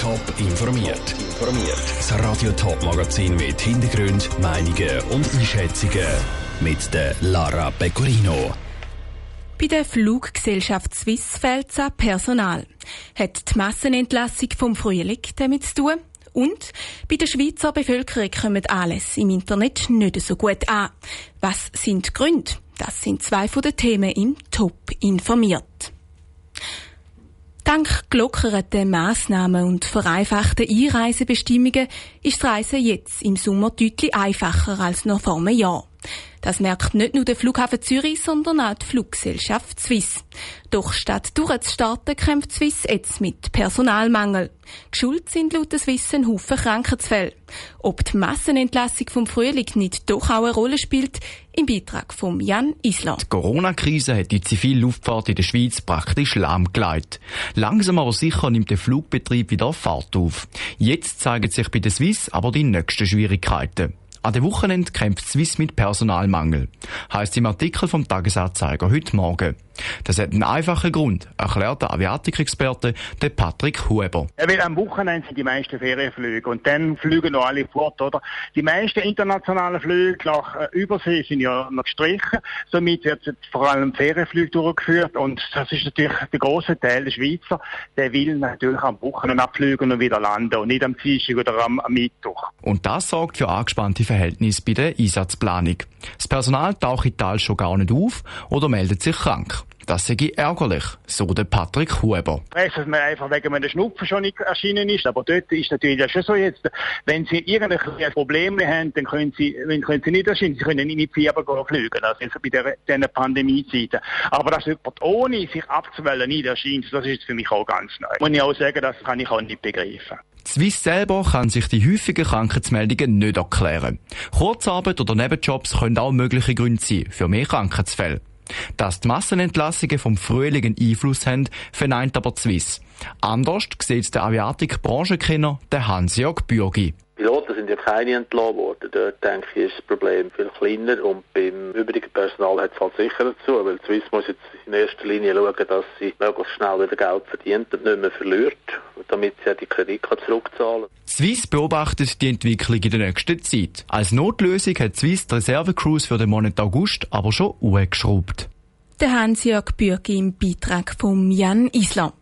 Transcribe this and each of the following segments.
Top informiert. Informiert. Das Radio Top Magazin mit Hintergrund, Meinungen und Einschätzungen mit der Lara Pecorino. Bei der Fluggesellschaft Swiss fehlt Personal. Hat die Massenentlassung vom Frühling damit zu tun? Und bei der Schweizer Bevölkerung kommen alles im Internet nicht so gut an. Was sind die Gründe? Das sind zwei von den Themen im Top informiert. Dank gelockerten Massnahmen und vereinfachten Einreisebestimmungen ist das Reisen jetzt im Sommer deutlich einfacher als noch vor einem Jahr. Das merkt nicht nur der Flughafen Zürich, sondern auch die Fluggesellschaft Swiss. Doch statt durchzustarten, kämpft Swiss jetzt mit Personalmangel. Geschuld sind laut Swiss ein Haufen Krankheitsfälle. Ob die Massenentlassung vom Frühling nicht doch auch eine Rolle spielt, im Beitrag von Jan Island. Die Corona-Krise hat die Zivilluftfahrt in der Schweiz praktisch lahmgelegt. Langsam aber sicher nimmt der Flugbetrieb wieder Fahrt auf. Jetzt zeigen sich bei der Swiss aber die nächsten Schwierigkeiten. An dem Wochenende kämpft Swiss mit Personalmangel. Heißt im Artikel vom Tagesanzeiger heute Morgen. Das hat einen einfachen Grund, erklärt der Aviatikexperte der Patrick Huber. Ja, weil am Wochenende sind die meisten Ferienflüge und dann fliegen noch alle fort, oder? Die meisten internationalen Flüge nach äh, Übersee sind ja noch gestrichen. Somit wird vor allem Ferienflüge durchgeführt und das ist natürlich der große Teil der Schweizer, der will natürlich am Wochenende abfliegen und wieder landen und nicht am Dienstag oder am, am Mittwoch. Und das sorgt für angespannte Verhältnisse bei der Einsatzplanung. Das Personal taucht in Tal schon gar nicht auf oder meldet sich krank. Das sei ärgerlich, so der Patrick Huber. Weiss, dass man einfach wegen einem Schnupfen schon nicht erschienen ist. Aber dort ist natürlich ja schon so jetzt, wenn Sie irgendwelche Probleme haben, dann können Sie, können Sie nicht erscheinen. Sie können nicht mit Fieber fliegen. Also bei der, diesen Pandemiezeiten. Aber dass jemand ohne sich abzuwählen nicht erscheint, das ist für mich auch ganz neu. Muss ich auch sagen, das kann ich auch nicht begreifen. Swiss selber kann sich die häufigen Krankheitsmeldungen nicht erklären. Kurzarbeit oder Nebenjobs können auch mögliche Gründe sein für mehr Krankheitsfälle. Dass die Massenentlassungen vom Frühling einen Einfluss haben, verneint aber Swiss. Anders sieht der Aviatik-Branchenkenner, der Hans-Jörg Bürgi. Piloten sind ja keine entlassen worden. Dort denke ich, ist das Problem viel kleiner und beim übrigen Personal hat es halt sicher dazu, weil Swiss muss jetzt in erster Linie schauen, dass sie möglichst schnell wieder Geld verdient und nicht mehr verliert, damit sie die Kredite zurückzahlen kann. Swiss beobachtet die Entwicklung in der nächsten Zeit. Als Notlösung hat Swiss die Reservecruise für den Monat August aber schon hochgeschraubt. Der Hans-Jörg Bürgi im Beitrag von Jan Islam.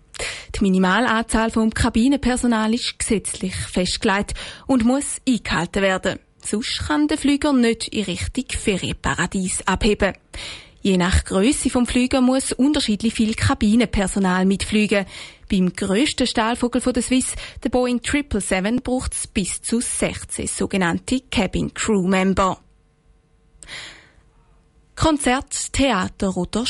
Die Minimalanzahl vom Kabinenpersonal ist gesetzlich festgelegt und muss eingehalten werden. Sonst kann der Flüger nicht in Richtung Ferienparadies abheben. Je nach Größe vom Flüger muss unterschiedlich viel Kabinenpersonal mitfliegen. Beim grössten Stahlvogel der Swiss, der Boeing 777, braucht es bis zu 16 sogenannte Cabin Crew Member. Konzert, Theater oder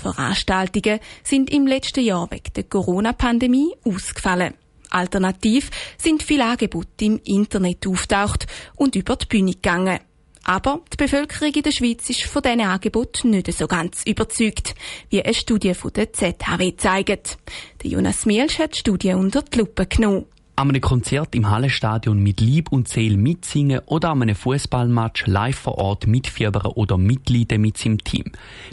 Sportveranstaltungen sind im letzten Jahr wegen der Corona-Pandemie ausgefallen. Alternativ sind viele Angebote im Internet auftaucht und über die Bühne gegangen. Aber die Bevölkerung in der Schweiz ist von diesen Angeboten nicht so ganz überzeugt, wie eine Studie von der ZHW zeigt. Der Jonas Mielsch hat die Studie unter die Lupe genommen an einem Konzert im Hallenstadion mit Lieb und Seele mitsingen oder an einem Fußballmatch live vor Ort mitfiebern oder mitleiden mit seinem Team.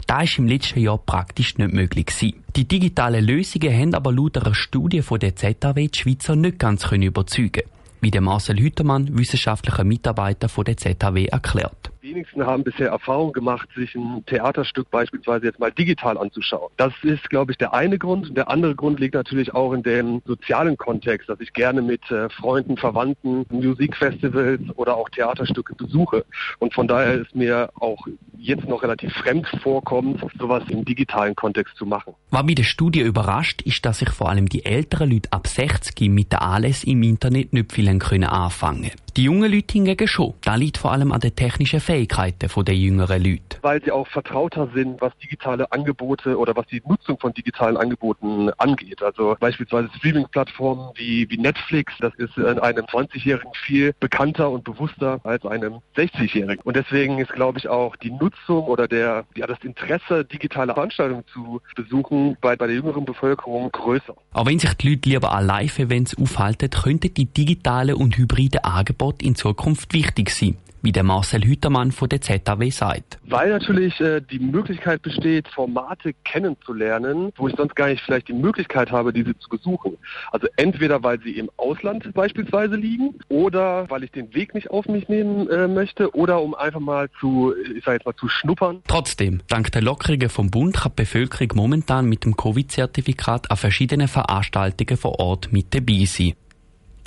Da ist im letzten Jahr praktisch nicht möglich gewesen. Die digitalen Lösungen haben aber laut einer Studie von der ZAW die Schweizer nicht ganz überzeugen wie der Marcel Hütermann, wissenschaftlicher Mitarbeiter von der ZAW, erklärt wenigsten haben bisher Erfahrung gemacht, sich ein Theaterstück beispielsweise jetzt mal digital anzuschauen. Das ist, glaube ich, der eine Grund. Und der andere Grund liegt natürlich auch in dem sozialen Kontext, dass ich gerne mit äh, Freunden, Verwandten Musikfestivals oder auch Theaterstücke besuche. Und von daher ist mir auch jetzt noch relativ fremd vorkommt, sowas im digitalen Kontext zu machen. Was mich der Studie überrascht, ist, dass sich vor allem die älteren Leute ab 60 mit der alles im Internet nicht viel können anfangen Die jungen Leute hingegen schon. Da liegt vor allem an den technischen Fähigkeiten der jüngeren Leute. Weil sie auch vertrauter sind, was digitale Angebote oder was die Nutzung von digitalen Angeboten angeht. Also beispielsweise Streaming-Plattformen wie, wie Netflix, das ist einem 20-Jährigen viel bekannter und bewusster als einem 60-Jährigen. Und deswegen ist, glaube ich, auch die Nutzung oder der, ja, das Interesse, digitale Veranstaltungen zu besuchen, bei, bei der jüngeren Bevölkerung größer. Auch wenn sich die Leute lieber an Live-Events aufhalten, könnten die digitalen und hybriden Angebote in Zukunft wichtig sein. wie der Marcel Hütermann von der ZAW sagt. Weil natürlich äh, die Möglichkeit besteht, Formate kennenzulernen, wo ich sonst gar nicht vielleicht die Möglichkeit habe, diese zu besuchen. Also entweder weil sie im Ausland beispielsweise liegen oder weil ich den Weg nicht auf mich nehmen äh, möchte oder um einfach mal zu, ich sage jetzt mal, zu schnuppern. Trotzdem, dank der Lockerungen vom Bund kann die Bevölkerung momentan mit dem Covid-Zertifikat an verschiedenen Veranstaltungen vor Ort mit dabei sein.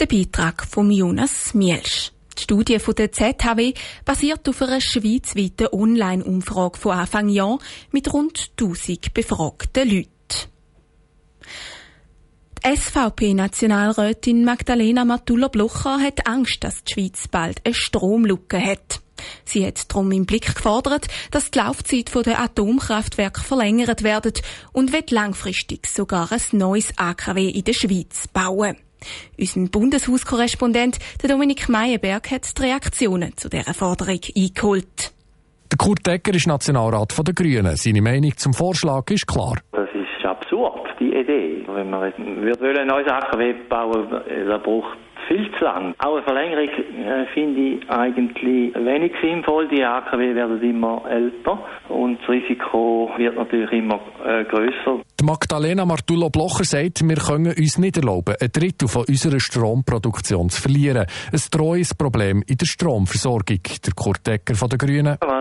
Der Beitrag von Jonas Mielsch. Die Studie von der ZHW basiert auf einer schweizweiten Online-Umfrage von Anfang Jahr mit rund 1000 befragten Leuten. Die SVP-Nationalrätin Magdalena Matuller-Blocher hat Angst, dass die Schweiz bald eine Stromlücke hat. Sie hat darum im Blick gefordert, dass die Laufzeit der Atomkraftwerke verlängert wird und wird langfristig sogar ein neues AKW in der Schweiz bauen. Unser Bundeshauskorrespondent Dominik Meyerberg hat die Reaktionen zu dieser Forderung eingeholt. Der Kurt Decker ist Nationalrat der Grünen. Seine Meinung zum Vorschlag ist klar. Das ist absurd, die Idee. Wenn man neues AKW bauen will, braucht viel zu lang. Auch eine Verlängerung äh, finde ich eigentlich wenig sinnvoll. Die AKW werden immer älter und das Risiko wird natürlich immer äh, größer. Magdalena Martullo-Blocher sagt, wir können uns nicht erlauben, ein Drittel von unserer Stromproduktion zu verlieren. Ein treues Problem in der Stromversorgung. Der Kurt Decker von den Grünen. Was sicher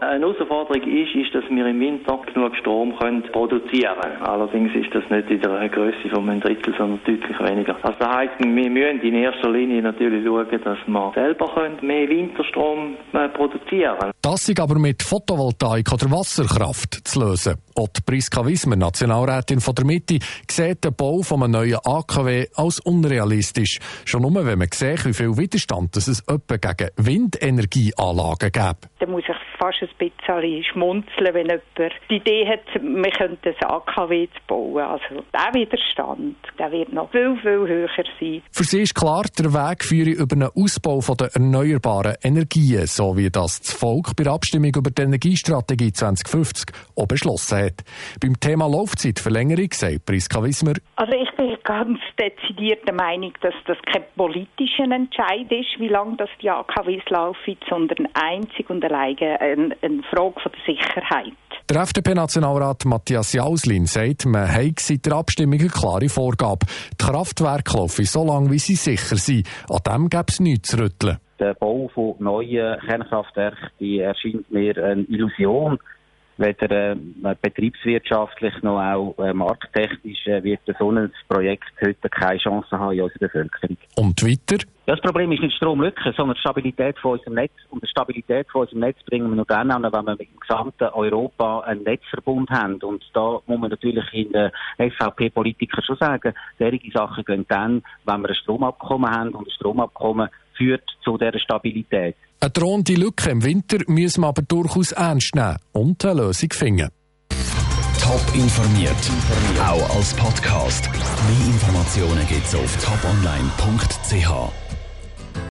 eine Herausforderung ist, ist, dass wir im Winter genug Strom können produzieren können. Allerdings ist das nicht in der Größe von einem Drittel, sondern deutlich weniger. Also das heisst, wir müssen in erster Linie natürlich schauen, dass wir selber mehr Winterstrom äh, produzieren können. Das ist aber mit Photovoltaik oder Wasserkraft zu lösen. Auch Priska Wismer, Nationalrätin von der Mitte, sieht den Bau von einem neuen AKW als unrealistisch. Schon nur, wenn man sieht, wie viel Widerstand es etwa gegen Windenergieanlagen gibt. Da muss ich fast ein bisschen schmunzeln, wenn jemand die Idee hat, wir könnten ein AKW bauen. Also der Widerstand, der wird noch viel, viel höher sein. Für sie ist klar, der Weg führe über einen Ausbau der erneuerbaren Energien, so wie das das Volk bei der Abstimmung über die Energiestrategie 2050 auch beschlossen hat. Beim Thema Laufzeitverlängerung sagt Priska Wismer. Also ich bin ganz dezidiert der Meinung, dass das kein politischer Entscheid ist, wie lange das die AKWs laufen, sondern einzig und allein eine, eine Frage von der Sicherheit. Der FDP-Nationalrat Matthias Jauslin sagt, man habe seit der Abstimmung eine klare Vorgabe. Die Kraftwerke laufen so lange, wie sie sicher sind. An dem gäbe es nichts zu rütteln. Der Bau von neuen Kernkraftwerken erscheint mir eine Illusion weder äh, betriebswirtschaftlich noch auch äh, markttechnisch äh, wird so ein Projekt heute keine Chance haben in unserer Bevölkerung. Und weiter? Das Problem ist nicht Stromlücke, sondern die Stabilität von unserem Netz. Und die Stabilität von unserem Netz bringen wir nur dann an, wenn wir im gesamten Europa einen Netzverbund haben. Und da muss man natürlich in den SVP-Politikern schon sagen, solche Sachen gehen dann, wenn wir ein Stromabkommen haben und ein Stromabkommen führt zu dieser Stabilität. Eine drohende Lücke im Winter müssen wir aber durchaus ernst nehmen und eine Lösung finden. Top informiert, auch als Podcast. Mehr Informationen gibt es auf toponline.ch.